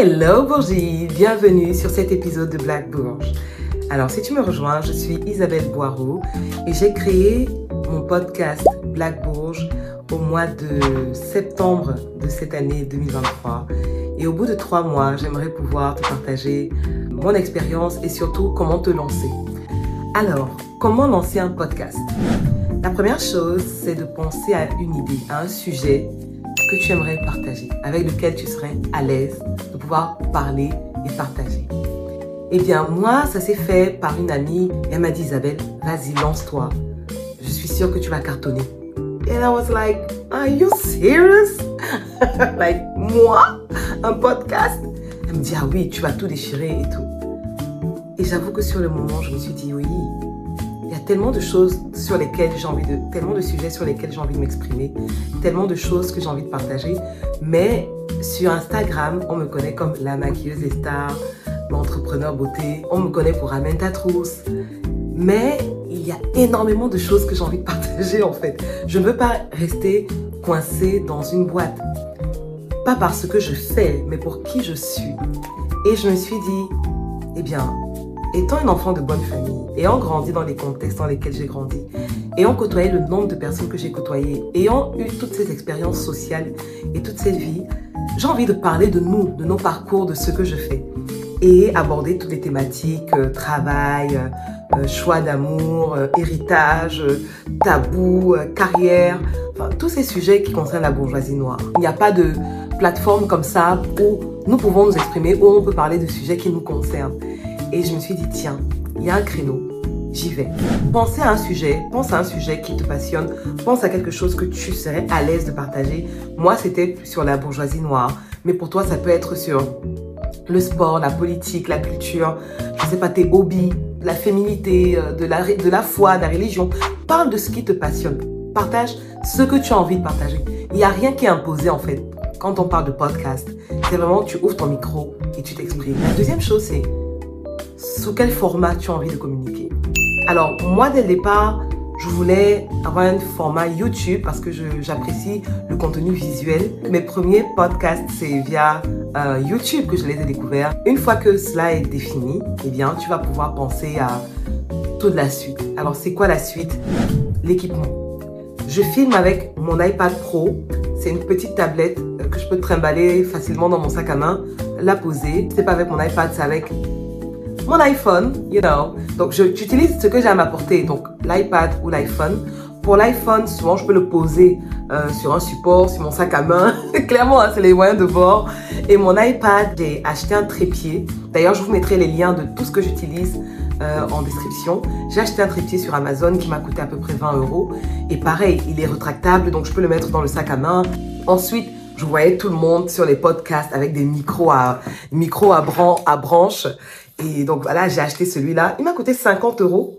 Hello Bourgie, bienvenue sur cet épisode de Black Bourge. Alors si tu me rejoins, je suis Isabelle Boireau et j'ai créé mon podcast Black Bourge au mois de septembre de cette année 2023. Et au bout de trois mois, j'aimerais pouvoir te partager mon expérience et surtout comment te lancer. Alors, comment lancer un podcast? La première chose, c'est de penser à une idée, à un sujet que tu aimerais partager, avec lequel tu serais à l'aise de pouvoir parler et partager. Eh bien, moi, ça s'est fait par une amie. Elle m'a dit, Isabelle, vas-y, lance-toi. Je suis sûre que tu vas cartonner. Et I was like, are you serious? like, moi? Un podcast? Elle me dit, ah oui, tu vas tout déchirer et tout. Et j'avoue que sur le moment, je me suis dit, oui, tellement de choses sur lesquelles j'ai envie de, tellement de sujets sur lesquels j'ai envie de m'exprimer, tellement de choses que j'ai envie de partager. Mais sur Instagram, on me connaît comme la maquilleuse des stars, l'entrepreneur beauté. On me connaît pour Amène ta trousse. Mais il y a énormément de choses que j'ai envie de partager en fait. Je ne veux pas rester coincée dans une boîte. Pas parce que je fais, mais pour qui je suis. Et je me suis dit, eh bien, étant une enfant de bonne famille, ayant grandi dans les contextes dans lesquels j'ai grandi, ayant côtoyé le nombre de personnes que j'ai côtoyées, ayant eu toutes ces expériences sociales et toute cette vie, j'ai envie de parler de nous, de nos parcours, de ce que je fais et aborder toutes les thématiques, euh, travail, euh, euh, choix d'amour, héritage, tabou, carrière, enfin tous ces sujets qui concernent la bourgeoisie noire. Il n'y a pas de plateforme comme ça où nous pouvons nous exprimer, où on peut parler de sujets qui nous concernent. Et je me suis dit, tiens, il y a un créneau, j'y vais. Pensez à un sujet, pense à un sujet qui te passionne, pense à quelque chose que tu serais à l'aise de partager. Moi, c'était sur la bourgeoisie noire, mais pour toi, ça peut être sur le sport, la politique, la culture, je sais pas, tes hobbies, la féminité, euh, de la, de la foi, de la religion. Parle de ce qui te passionne. Partage ce que tu as envie de partager. Il n'y a rien qui est imposé en fait. Quand on parle de podcast, c'est vraiment tu ouvres ton micro et tu t'exprimes. La deuxième chose, c'est sous quel format tu as envie de communiquer. Alors, moi, dès le départ, je voulais avoir un format YouTube parce que j'apprécie le contenu visuel. Mes premiers podcasts, c'est via euh, YouTube que je les ai découverts. Une fois que cela est défini, eh bien, tu vas pouvoir penser à toute la suite. Alors, c'est quoi la suite? L'équipement. Je filme avec mon iPad Pro. C'est une petite tablette euh, que je peux trimballer facilement dans mon sac à main, la poser. C'est pas avec mon iPad, c'est avec mon iPhone, you know. Donc, j'utilise ce que j'ai à donc l'iPad ou l'iPhone. Pour l'iPhone, souvent, je peux le poser euh, sur un support, sur mon sac à main. Clairement, hein, c'est les moyens de bord. Et mon iPad, j'ai acheté un trépied. D'ailleurs, je vous mettrai les liens de tout ce que j'utilise euh, en description. J'ai acheté un trépied sur Amazon qui m'a coûté à peu près 20 euros. Et pareil, il est rétractable, donc je peux le mettre dans le sac à main. Ensuite, je voyais tout le monde sur les podcasts avec des micros à, micros à, bran à branches. Et donc voilà, j'ai acheté celui-là. Il m'a coûté 50 euros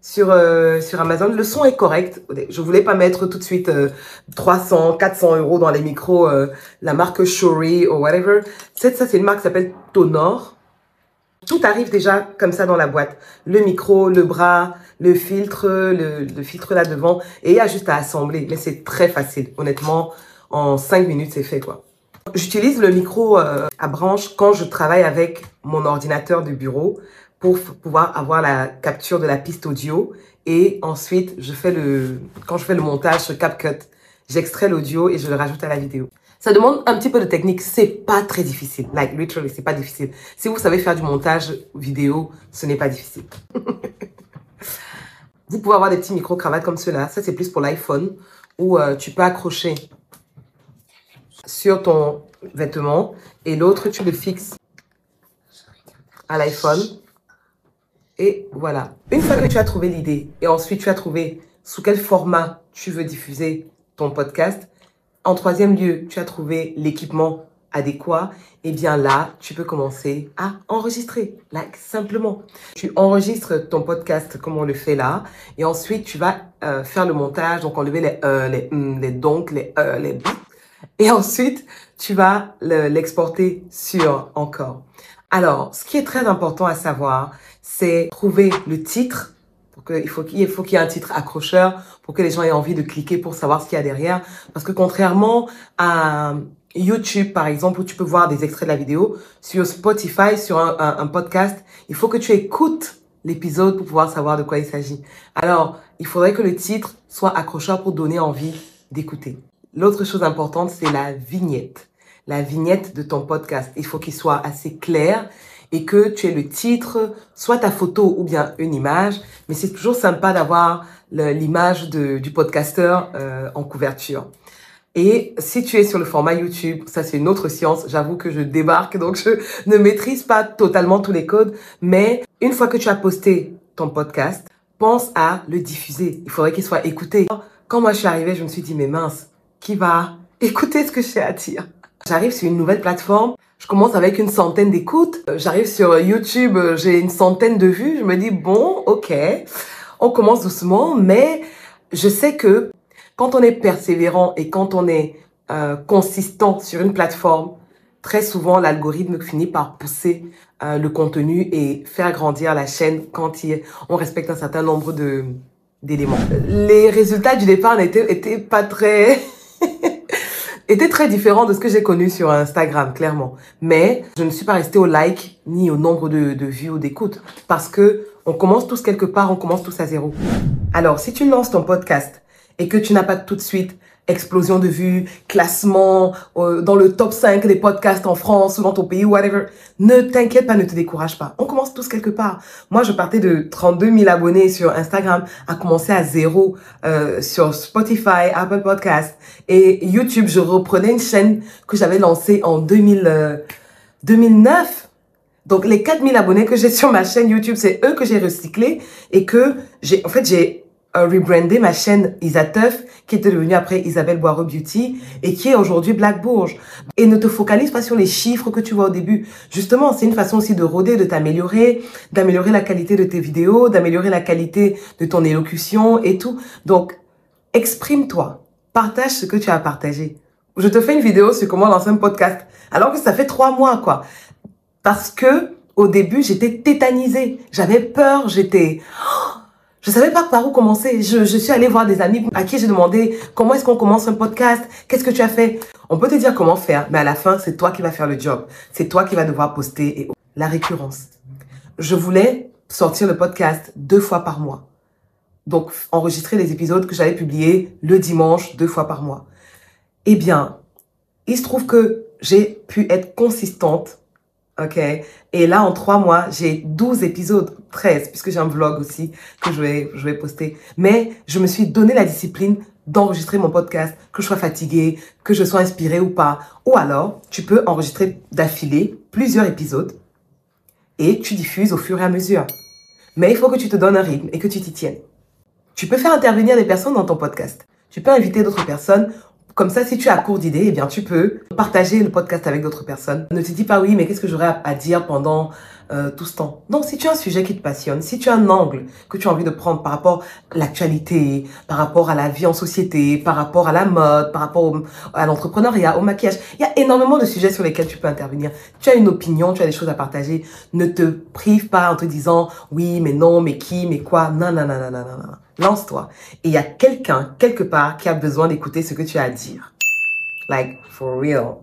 sur, euh, sur Amazon. Le son est correct. Je voulais pas mettre tout de suite 300, euh, 400 euros dans les micros, euh, la marque Shure ou whatever. Ça, c'est une marque qui s'appelle Tonor. Tout arrive déjà comme ça dans la boîte. Le micro, le bras, le filtre, le, le filtre là devant. Et il y a juste à assembler. Mais c'est très facile. Honnêtement, en 5 minutes, c'est fait quoi. J'utilise le micro euh, à branche quand je travaille avec mon ordinateur de bureau pour pouvoir avoir la capture de la piste audio. Et ensuite, je fais le, quand je fais le montage sur CapCut, j'extrais l'audio et je le rajoute à la vidéo. Ça demande un petit peu de technique, c'est pas très difficile. Like, literally, c'est pas difficile. Si vous savez faire du montage vidéo, ce n'est pas difficile. vous pouvez avoir des petits micro-cravates comme cela. Ça, c'est plus pour l'iPhone, où euh, tu peux accrocher sur ton vêtement et l'autre, tu le fixes à l'iPhone. Et voilà. Une fois que tu as trouvé l'idée et ensuite tu as trouvé sous quel format tu veux diffuser ton podcast, en troisième lieu, tu as trouvé l'équipement adéquat, et eh bien là, tu peux commencer à enregistrer, simplement. Tu enregistres ton podcast comme on le fait là, et ensuite tu vas euh, faire le montage, donc enlever les euh, les mm, les donc, les euh, les et ensuite, tu vas l'exporter sur encore. Alors, ce qui est très important à savoir, c'est trouver le titre. Il faut qu'il faut qu'il y ait un titre accrocheur pour que les gens aient envie de cliquer pour savoir ce qu'il y a derrière. Parce que contrairement à YouTube, par exemple, où tu peux voir des extraits de la vidéo, sur Spotify, sur un, un podcast, il faut que tu écoutes l'épisode pour pouvoir savoir de quoi il s'agit. Alors, il faudrait que le titre soit accrocheur pour donner envie d'écouter. L'autre chose importante, c'est la vignette. La vignette de ton podcast. Il faut qu'il soit assez clair et que tu aies le titre, soit ta photo ou bien une image. Mais c'est toujours sympa d'avoir l'image du podcasteur euh, en couverture. Et si tu es sur le format YouTube, ça c'est une autre science. J'avoue que je débarque, donc je ne maîtrise pas totalement tous les codes. Mais une fois que tu as posté ton podcast, pense à le diffuser. Il faudrait qu'il soit écouté. Quand moi je suis arrivée, je me suis dit, mais mince, qui va écouter ce que j'ai à dire J'arrive sur une nouvelle plateforme. Je commence avec une centaine d'écoutes. J'arrive sur YouTube, j'ai une centaine de vues. Je me dis, bon, ok, on commence doucement, mais je sais que quand on est persévérant et quand on est euh, consistant sur une plateforme, très souvent l'algorithme finit par pousser euh, le contenu et faire grandir la chaîne quand on respecte un certain nombre de d'éléments. Les résultats du départ n'étaient étaient pas très étaient très différents de ce que j'ai connu sur Instagram, clairement. Mais je ne suis pas restée au like ni au nombre de, de vues ou d'écoutes parce que on commence tous quelque part, on commence tous à zéro. Alors, si tu lances ton podcast et que tu n'as pas tout de suite explosion de vues, classement euh, dans le top 5 des podcasts en France ou dans ton pays, whatever, ne t'inquiète pas, ne te décourage pas. On commence tous quelque part. Moi, je partais de 32 000 abonnés sur Instagram à commencer à zéro euh, sur Spotify, Apple Podcasts et YouTube. Je reprenais une chaîne que j'avais lancée en 2000, 2009. Euh, Donc, les 4000 abonnés que j'ai sur ma chaîne YouTube, c'est eux que j'ai recyclés et que j'ai, en fait, j'ai rebrandé ma chaîne Isateuf, qui était devenue après Isabelle Boireau Beauty, et qui est aujourd'hui Black Bourge. Et ne te focalise pas sur les chiffres que tu vois au début. Justement, c'est une façon aussi de rôder, de t'améliorer, d'améliorer la qualité de tes vidéos, d'améliorer la qualité de ton élocution et tout. Donc, exprime-toi. Partage ce que tu as partagé. Je te fais une vidéo sur comment lancer un podcast, alors que ça fait trois mois, quoi. Parce que, au début, j'étais tétanisée. J'avais peur, j'étais... Je savais pas par où commencer. Je, je suis allée voir des amis à qui j'ai demandé comment est-ce qu'on commence un podcast, qu'est-ce que tu as fait? On peut te dire comment faire, mais à la fin, c'est toi qui vas faire le job. C'est toi qui vas devoir poster et la récurrence. Je voulais sortir le podcast deux fois par mois. Donc, enregistrer les épisodes que j'allais publier le dimanche deux fois par mois. Eh bien, il se trouve que j'ai pu être consistante OK Et là, en trois mois, j'ai 12 épisodes, 13, puisque j'ai un vlog aussi que je vais, je vais poster. Mais je me suis donné la discipline d'enregistrer mon podcast, que je sois fatiguée, que je sois inspirée ou pas. Ou alors, tu peux enregistrer d'affilée plusieurs épisodes et tu diffuses au fur et à mesure. Mais il faut que tu te donnes un rythme et que tu t'y tiennes. Tu peux faire intervenir des personnes dans ton podcast. Tu peux inviter d'autres personnes comme ça, si tu as court d'idées, eh bien, tu peux partager le podcast avec d'autres personnes. Ne te dis pas oui, mais qu'est-ce que j'aurais à dire pendant euh, tout ce temps. Donc, si tu as un sujet qui te passionne, si tu as un angle que tu as envie de prendre par rapport à l'actualité, par rapport à la vie en société, par rapport à la mode, par rapport à l'entrepreneuriat, au maquillage, il y a énormément de sujets sur lesquels tu peux intervenir. Tu as une opinion, tu as des choses à partager. Ne te prive pas en te disant oui, mais non, mais qui, mais quoi. Non, non, non, non, non, non. Lance-toi. Et il y a quelqu'un, quelque part, qui a besoin d'écouter ce que tu as à dire. Like, for real.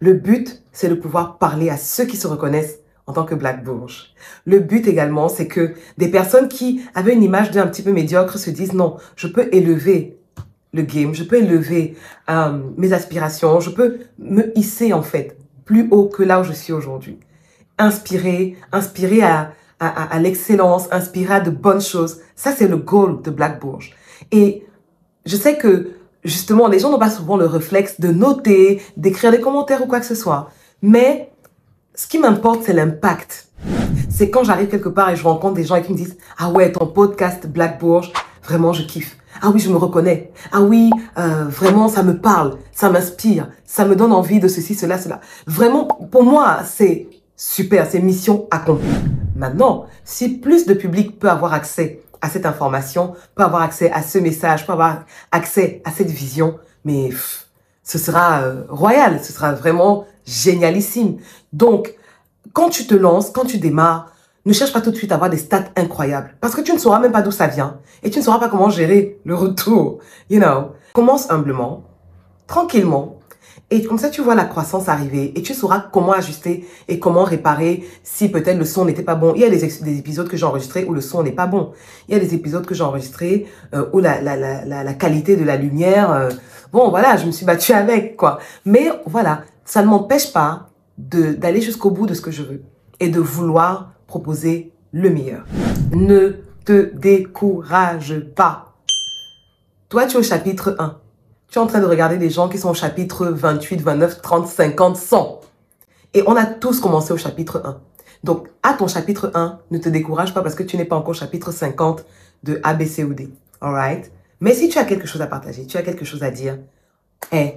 Le but, c'est de pouvoir parler à ceux qui se reconnaissent en tant que Black Bourge. Le but également, c'est que des personnes qui avaient une image d'un petit peu médiocre se disent non, je peux élever le game, je peux élever euh, mes aspirations, je peux me hisser en fait plus haut que là où je suis aujourd'hui. Inspirer, inspirer à, à, l'excellence, inspirer à de bonnes choses. Ça, c'est le goal de Black Bourge. Et je sais que, justement, les gens n'ont pas souvent le réflexe de noter, d'écrire des commentaires ou quoi que ce soit. Mais ce qui m'importe, c'est l'impact. C'est quand j'arrive quelque part et je rencontre des gens qui me disent, ah ouais, ton podcast Black Bourge, vraiment, je kiffe. Ah oui, je me reconnais. Ah oui, euh, vraiment, ça me parle, ça m'inspire, ça me donne envie de ceci, cela, cela. Vraiment, pour moi, c'est super, c'est mission accomplie. Maintenant, si plus de public peut avoir accès à cette information, peut avoir accès à ce message, peut avoir accès à cette vision, mais ce sera euh, royal, ce sera vraiment génialissime. Donc, quand tu te lances, quand tu démarres, ne cherche pas tout de suite à avoir des stats incroyables parce que tu ne sauras même pas d'où ça vient et tu ne sauras pas comment gérer le retour. You know, commence humblement, tranquillement Et comme ça, tu vois la croissance arriver et tu sauras comment ajuster et comment réparer si peut-être le son n'était pas bon. Il y a des, des épisodes que j'ai enregistrés où le son n'est pas bon. Il y a des épisodes que j'ai enregistrés euh, où la, la, la, la, qualité de la lumière, euh, bon voilà, je me suis battue avec quoi. Mais voilà, ça ne m'empêche pas d'aller jusqu'au bout de ce que je veux et de vouloir proposer le meilleur. Ne te décourage pas. Toi, tu es au chapitre 1 tu es en train de regarder des gens qui sont au chapitre 28, 29, 30, 50, 100. Et on a tous commencé au chapitre 1. Donc, à ton chapitre 1, ne te décourage pas parce que tu n'es pas encore au chapitre 50 de A, B, C ou D. Alright? Mais si tu as quelque chose à partager, tu as quelque chose à dire, eh,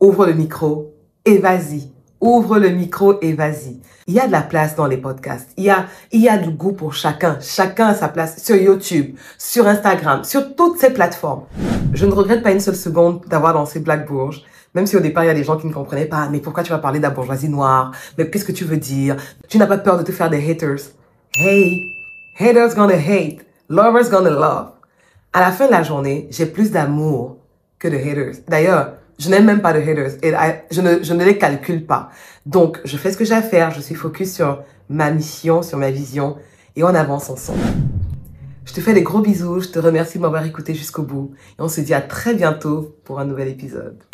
ouvre le micro et vas-y. Ouvre le micro et vas-y. Il y a de la place dans les podcasts. Il y a, il y a du goût pour chacun. Chacun a sa place sur YouTube, sur Instagram, sur toutes ces plateformes. Je ne regrette pas une seule seconde d'avoir lancé Black Bourge. Même si au départ, il y a des gens qui ne comprenaient pas, mais pourquoi tu vas parler de la bourgeoisie noire? Mais qu'est-ce que tu veux dire? Tu n'as pas peur de te faire des haters? Hey, haters gonna hate, lovers gonna love. À la fin de la journée, j'ai plus d'amour que de haters. D'ailleurs, je n'aime même pas de haters et je ne, je ne les calcule pas. Donc, je fais ce que j'ai à faire. Je suis focus sur ma mission, sur ma vision et on avance ensemble. Je te fais des gros bisous. Je te remercie de m'avoir écouté jusqu'au bout et on se dit à très bientôt pour un nouvel épisode.